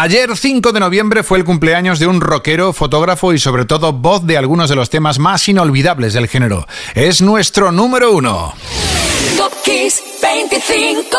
Ayer, 5 de noviembre, fue el cumpleaños de un rockero, fotógrafo y sobre todo voz de algunos de los temas más inolvidables del género. Es nuestro número uno. Top Kiss 25.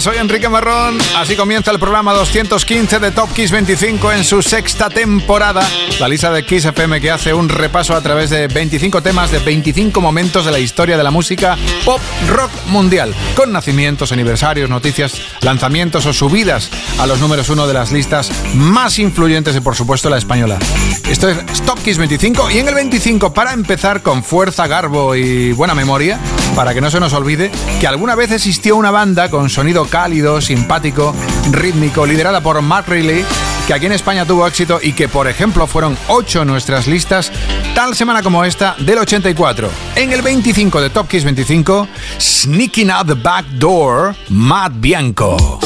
Soy Enrique Marrón. Así comienza el programa 215 de Top Kiss 25 en su sexta temporada. La lista de Kiss FM que hace un repaso a través de 25 temas de 25 momentos de la historia de la música pop rock mundial. Con nacimientos, aniversarios, noticias, lanzamientos o subidas a los números uno de las listas más influyentes y por supuesto la española. Esto es Top Kiss 25 y en el 25 para empezar con fuerza, garbo y buena memoria, para que no se nos olvide que alguna vez existió una banda con sonido cálido, simpático, rítmico, liderada por Matt Riley, que aquí en España tuvo éxito y que, por ejemplo, fueron 8 en nuestras listas tal semana como esta del 84. En el 25 de Top Kiss 25, Sneaking Out the Back Door, Matt Bianco.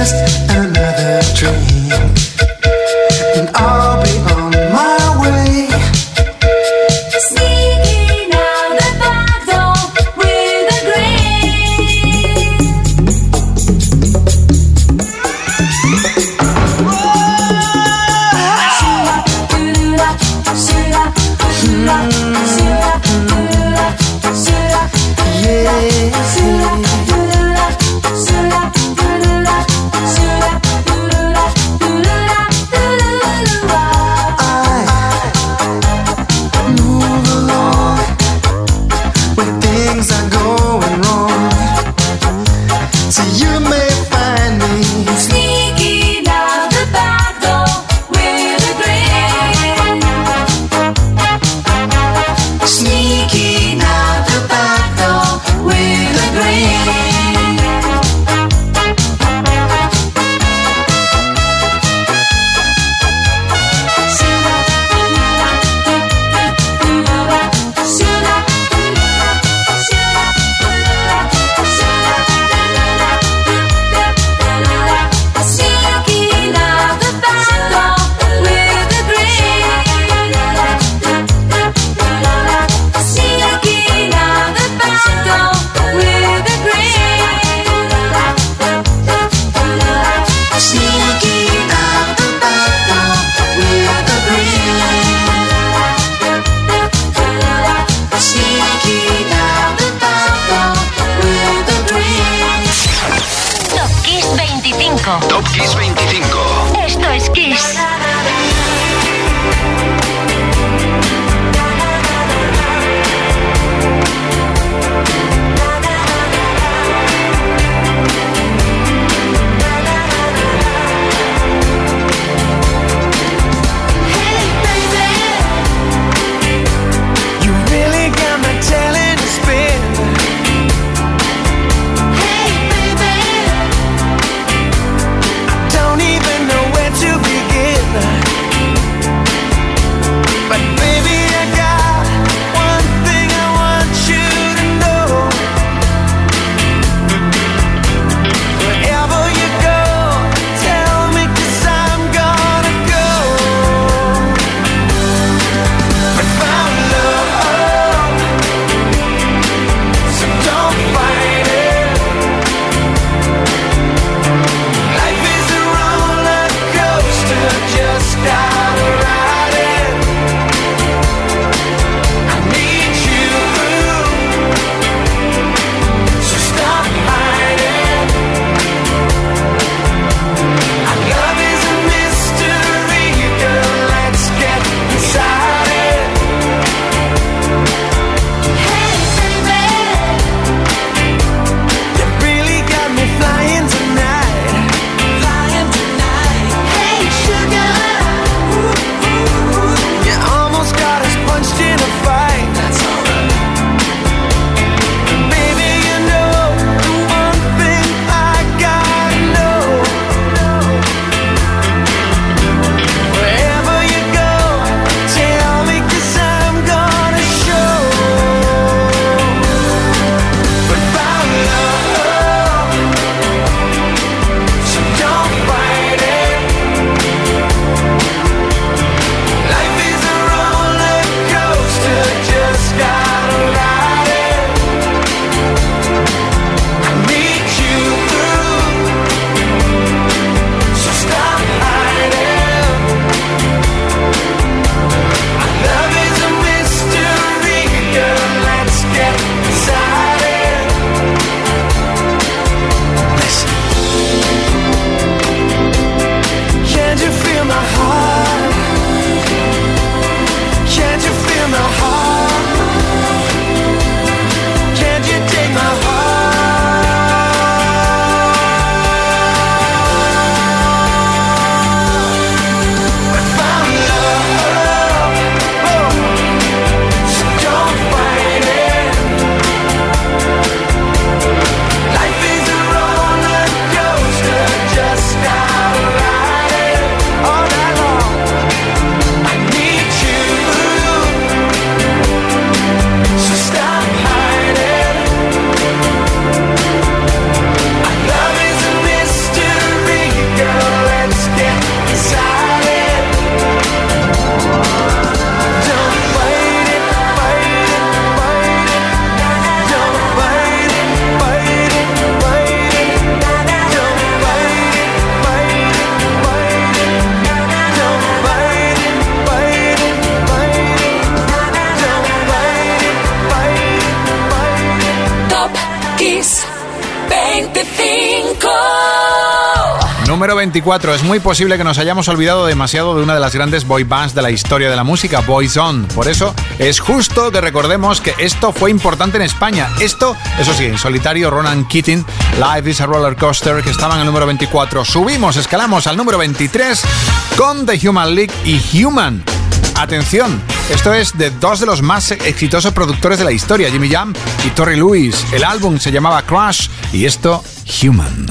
Just. Es muy posible que nos hayamos olvidado demasiado de una de las grandes boy bands de la historia de la música, Boys On. Por eso es justo que recordemos que esto fue importante en España. Esto, eso sí, en solitario Ronan Keating, Live is a Roller Coaster, que estaba en el número 24. Subimos, escalamos al número 23 con The Human League y Human. Atención, esto es de dos de los más exitosos productores de la historia, Jimmy Jam y Torrey Lewis. El álbum se llamaba Crash y esto, Human.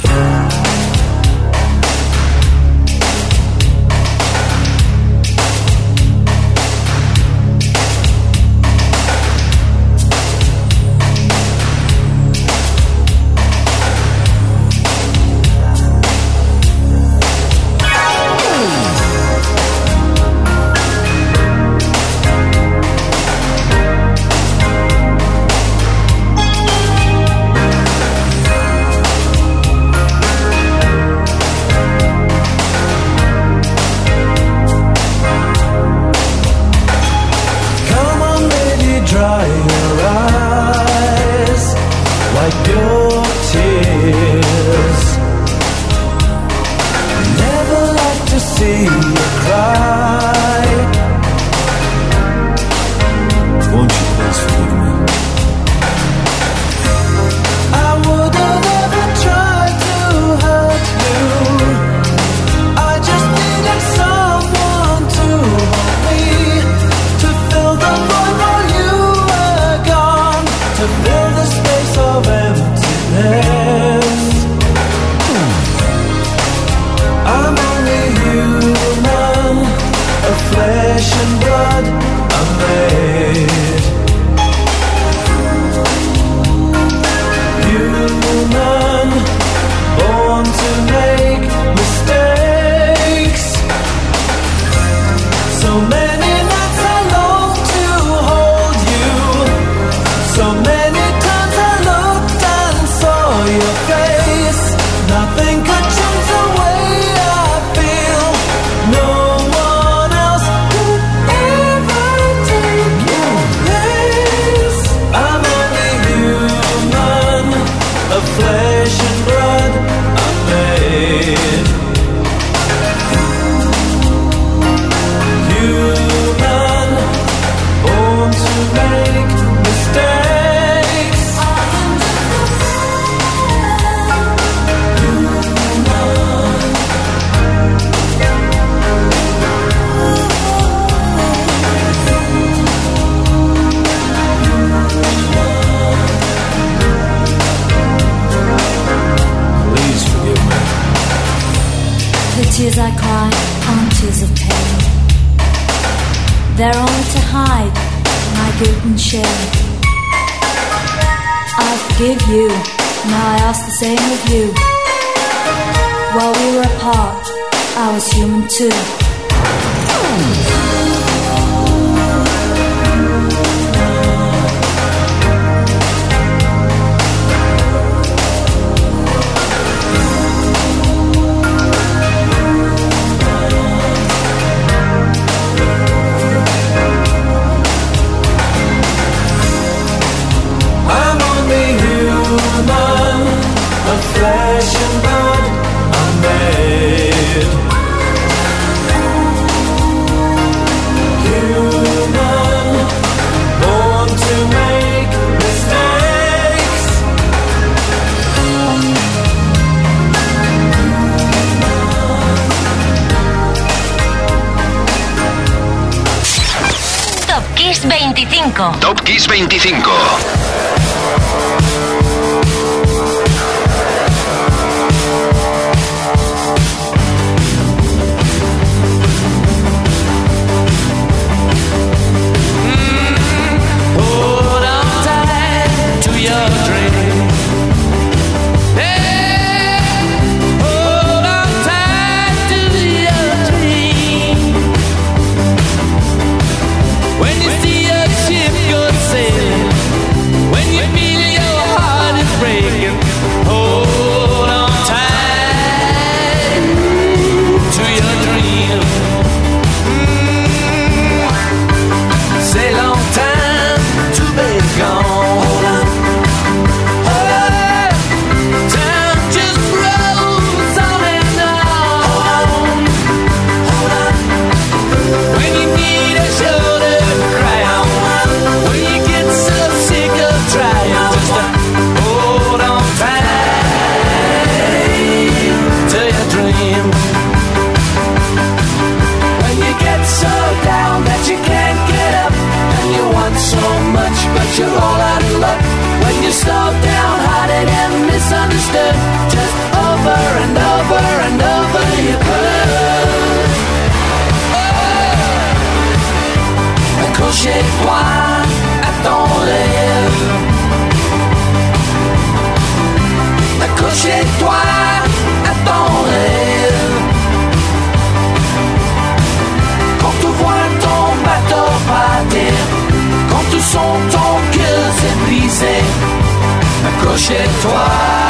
too. 625. Accroche-toi à ton rêve. Accroche-toi à ton rêve. Quand tu vois ton bateau partir, quand tu sens ton cœur s'épuiser, accroche-toi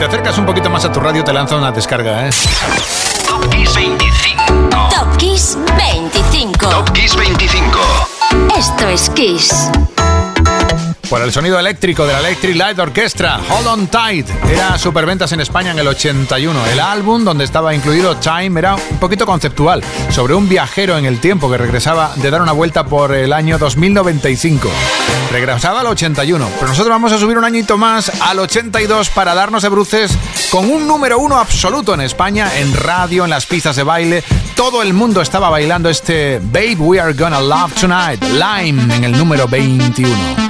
te acercas un poquito más a tu radio, te lanza una descarga, ¿eh? Top Kiss 25. Top Kiss 25. Top Kiss 25. Esto es Kiss. Por el sonido eléctrico de la Electric Light Orchestra, Hold On Tight, era superventas en España en el 81. El álbum donde estaba incluido Time era un poquito conceptual, sobre un viajero en el tiempo que regresaba de dar una vuelta por el año 2095. Regresaba al 81, pero nosotros vamos a subir un añito más al 82 para darnos de bruces con un número uno absoluto en España, en radio, en las pistas de baile. Todo el mundo estaba bailando este Babe We Are Gonna Love Tonight, Lime, en el número 21.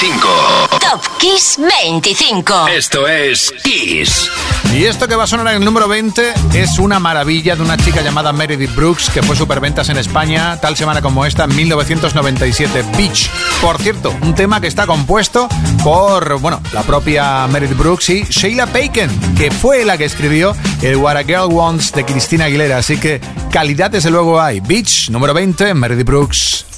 25. Top Kiss 25. Esto es Kiss. Y esto que va a sonar en el número 20 es una maravilla de una chica llamada Meredith Brooks que fue superventas en España tal semana como esta en 1997, Beach. Por cierto, un tema que está compuesto por, bueno, la propia Meredith Brooks y Sheila Bacon, que fue la que escribió el What a Girl Wants de Cristina Aguilera. Así que calidad desde luego hay. Beach, número 20, Meredith Brooks.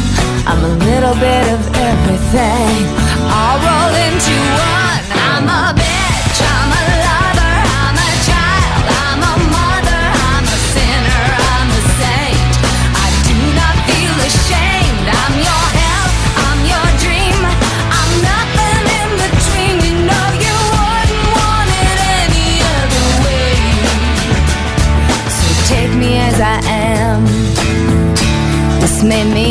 I'm a little bit of everything. I'll roll into one. I'm a bitch. I'm a lover. I'm a child. I'm a mother. I'm a sinner. I'm a saint. I do not feel ashamed. I'm your. I'm your dream. I'm nothing in between. You know you wouldn't want it any other way. So take me as I am. This you'll have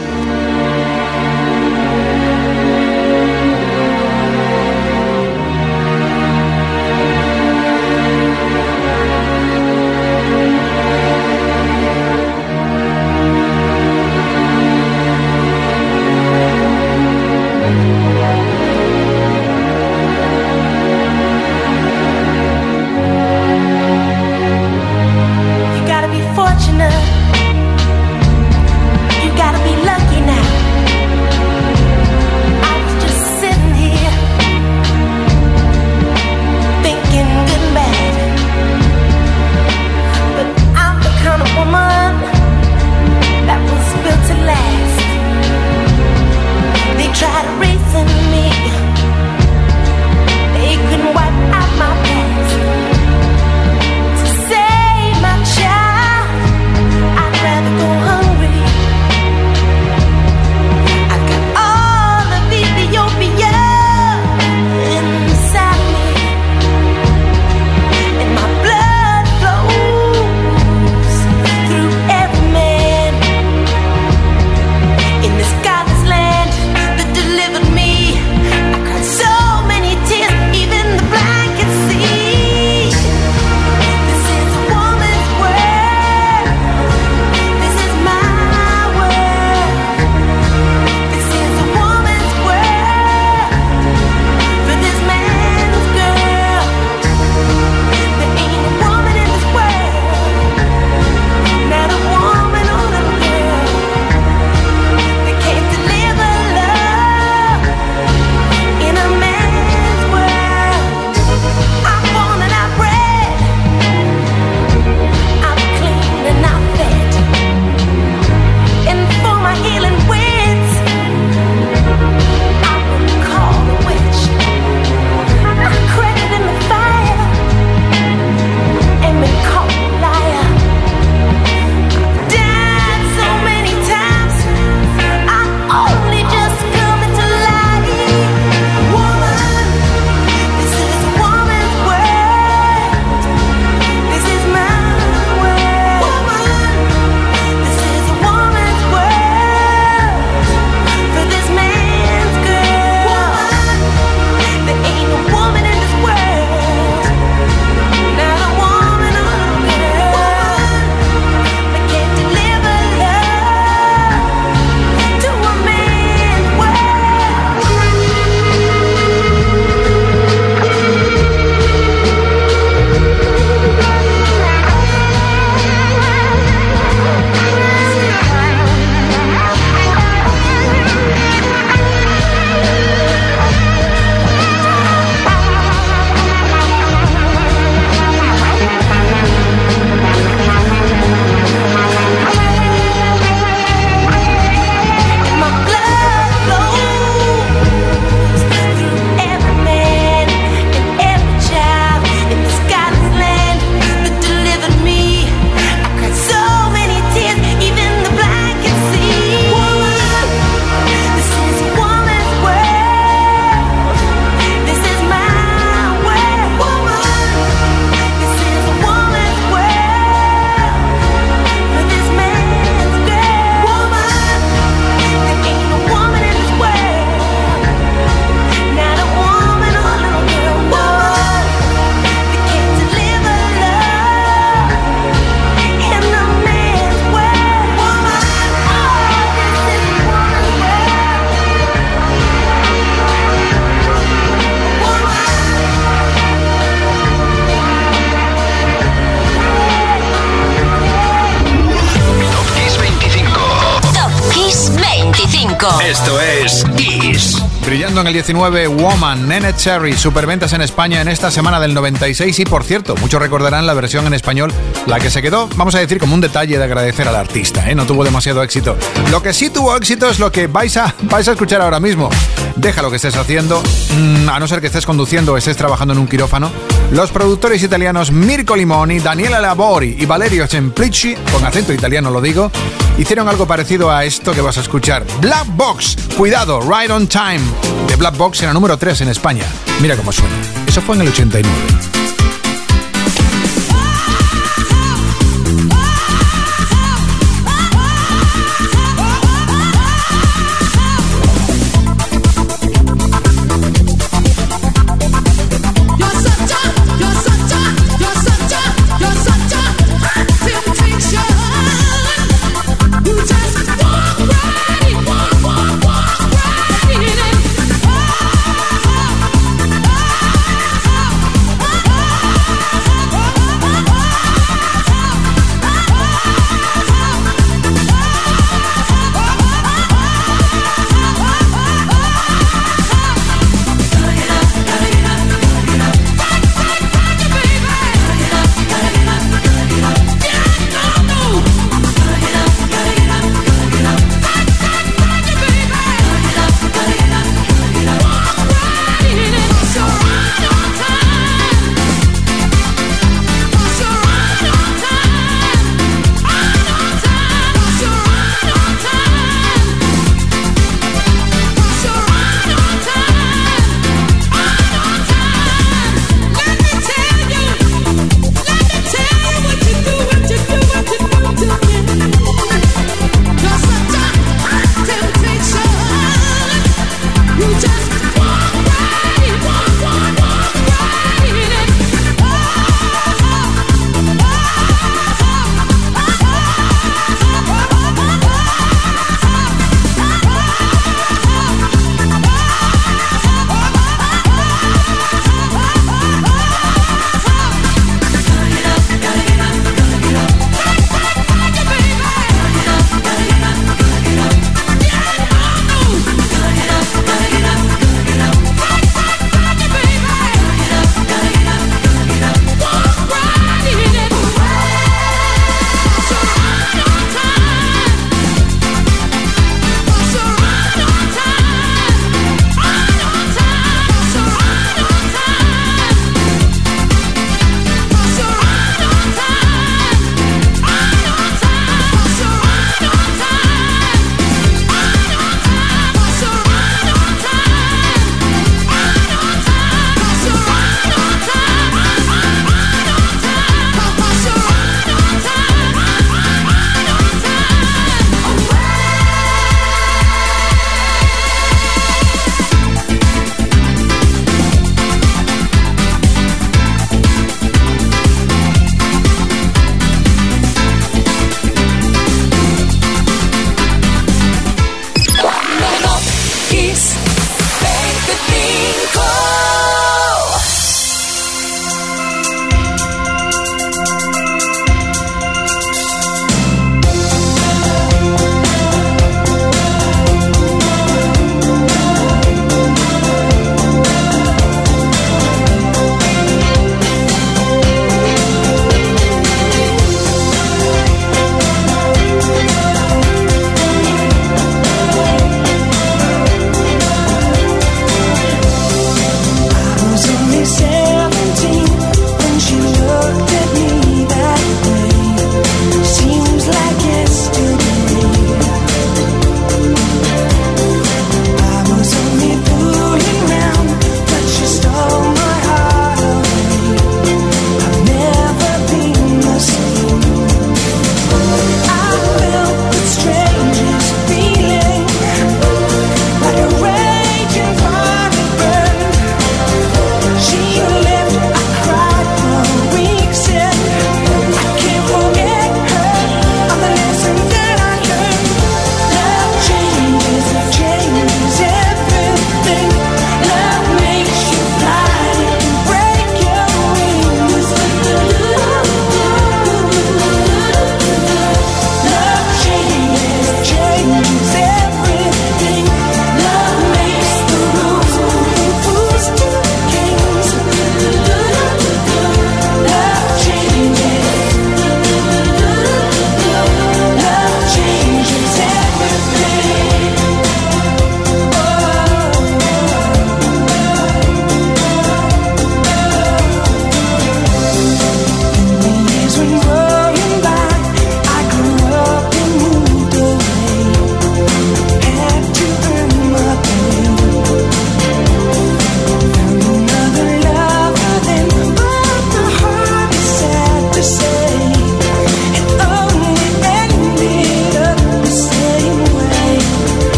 2019, Woman, Nene Cherry, superventas en España en esta semana del 96 y por cierto, muchos recordarán la versión en español, la que se quedó, vamos a decir, como un detalle de agradecer al artista, ¿eh? no tuvo demasiado éxito. Lo que sí tuvo éxito es lo que vais a, vais a escuchar ahora mismo. Deja lo que estés haciendo, mm, a no ser que estés conduciendo o estés trabajando en un quirófano, los productores italianos Mirko Limoni, Daniela Labori y Valerio Semplici, con acento italiano lo digo, hicieron algo parecido a esto que vas a escuchar. Black Box, cuidado, Right on Time de Black Box era número 3 en España. Mira cómo suena. Eso fue en el 89.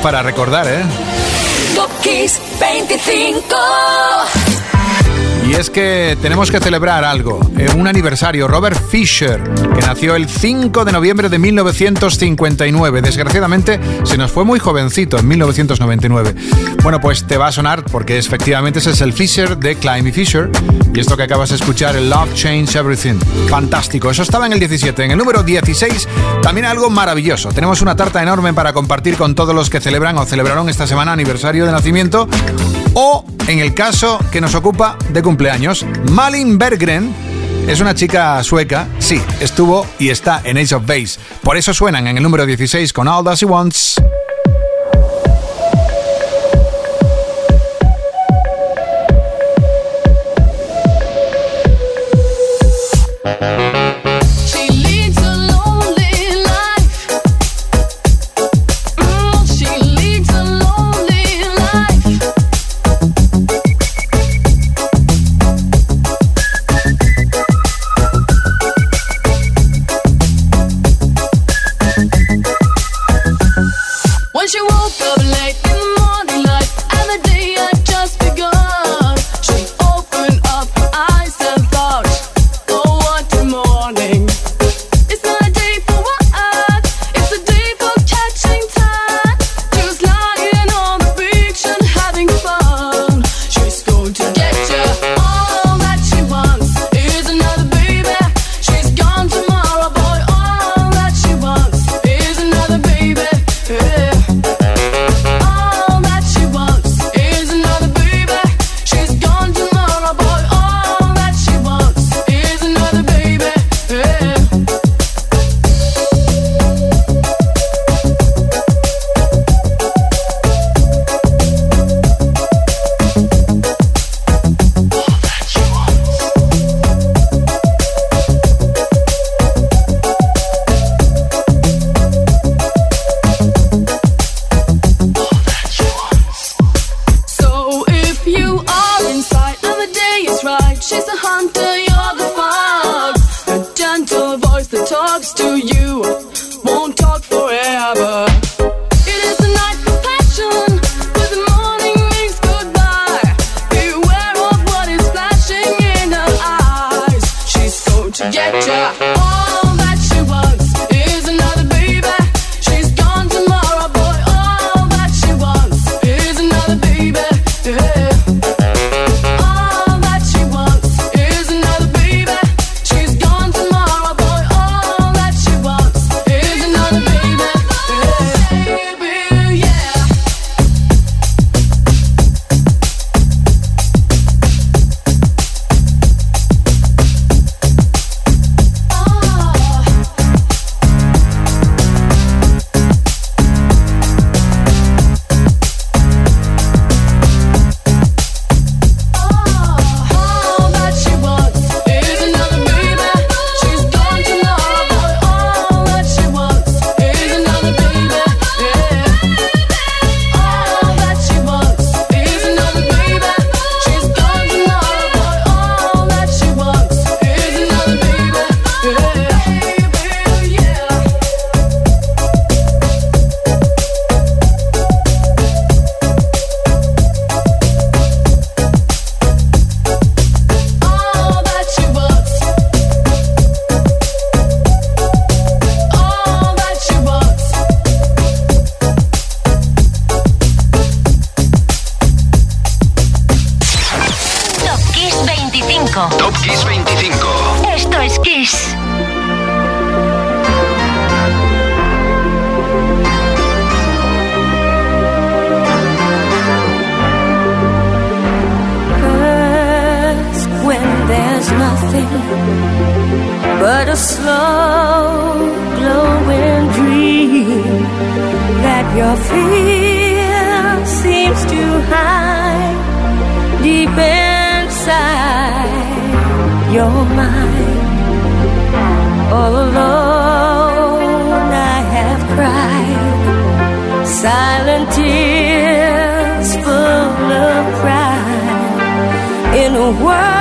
para recordar, ¿eh? es que tenemos que celebrar algo, eh, un aniversario. Robert Fisher, que nació el 5 de noviembre de 1959. Desgraciadamente se nos fue muy jovencito en 1999. Bueno, pues te va a sonar porque efectivamente ese es el Fisher de Climby Fisher. Y esto que acabas de escuchar, el Love Change Everything. Fantástico. Eso estaba en el 17. En el número 16, también algo maravilloso. Tenemos una tarta enorme para compartir con todos los que celebran o celebraron esta semana aniversario de nacimiento o, en el caso que nos ocupa, de cumpleaños. Malin Berggren es una chica sueca, sí, estuvo y está en Age of Base. Por eso suenan en el número 16 con All That She Wants. world.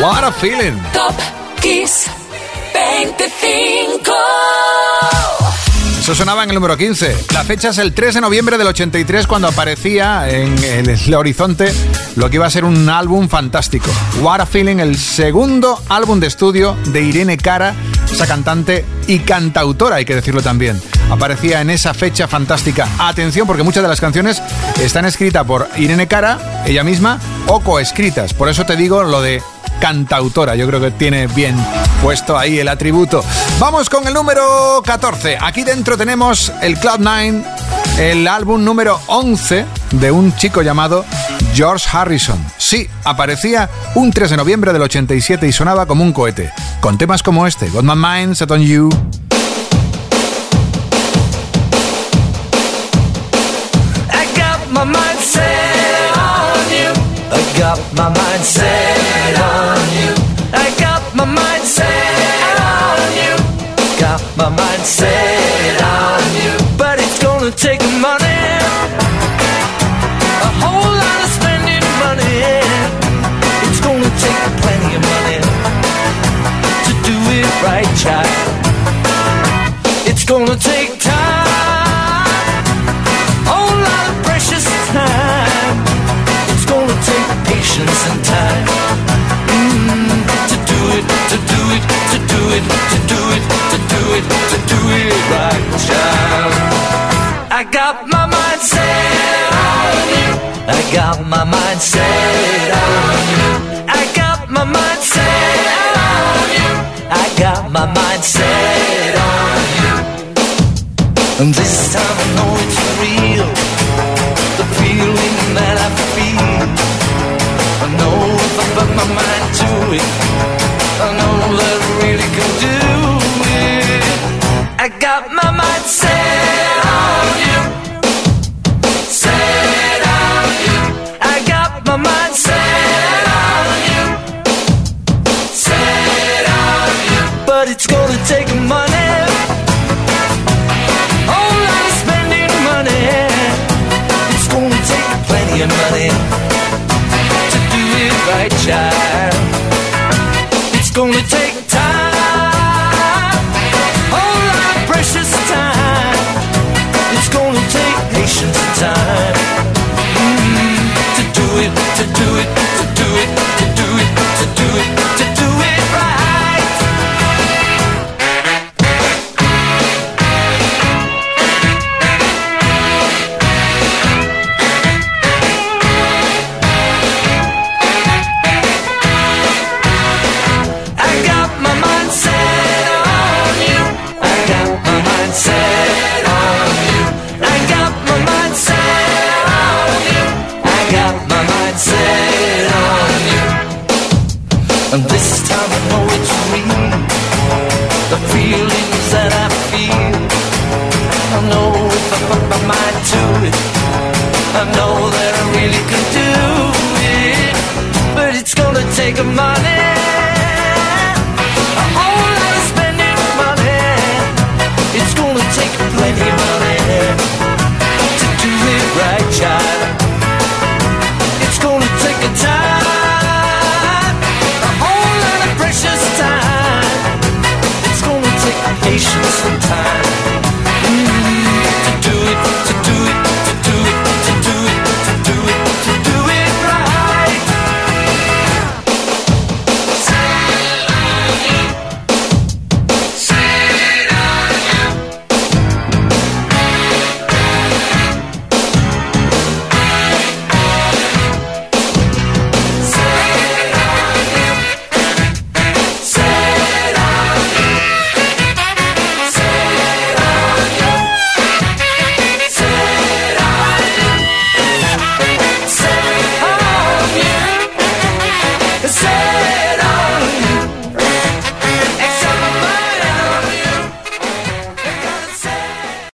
What a feeling. Top Kiss 25. Eso sonaba en el número 15. La fecha es el 3 de noviembre del 83 cuando aparecía en el horizonte lo que iba a ser un álbum fantástico. What a Feeling, el segundo álbum de estudio de Irene Cara, esa cantante y cantautora, hay que decirlo también. Aparecía en esa fecha fantástica. Atención porque muchas de las canciones están escritas por Irene Cara, ella misma, o coescritas. Por eso te digo lo de cantautora. Yo creo que tiene bien puesto ahí el atributo. Vamos con el número 14. Aquí dentro tenemos el Cloud9, el álbum número 11 de un chico llamado George Harrison. Sí, aparecía un 3 de noviembre del 87 y sonaba como un cohete. Con temas como este, Got My Mind Set On You. My mind set on you. I got my mind my got my mind set on you. I got my mind set on you. I got my mind set on you. And this time I know it's real. The feeling that I feel. I know if I put my mind to it. I know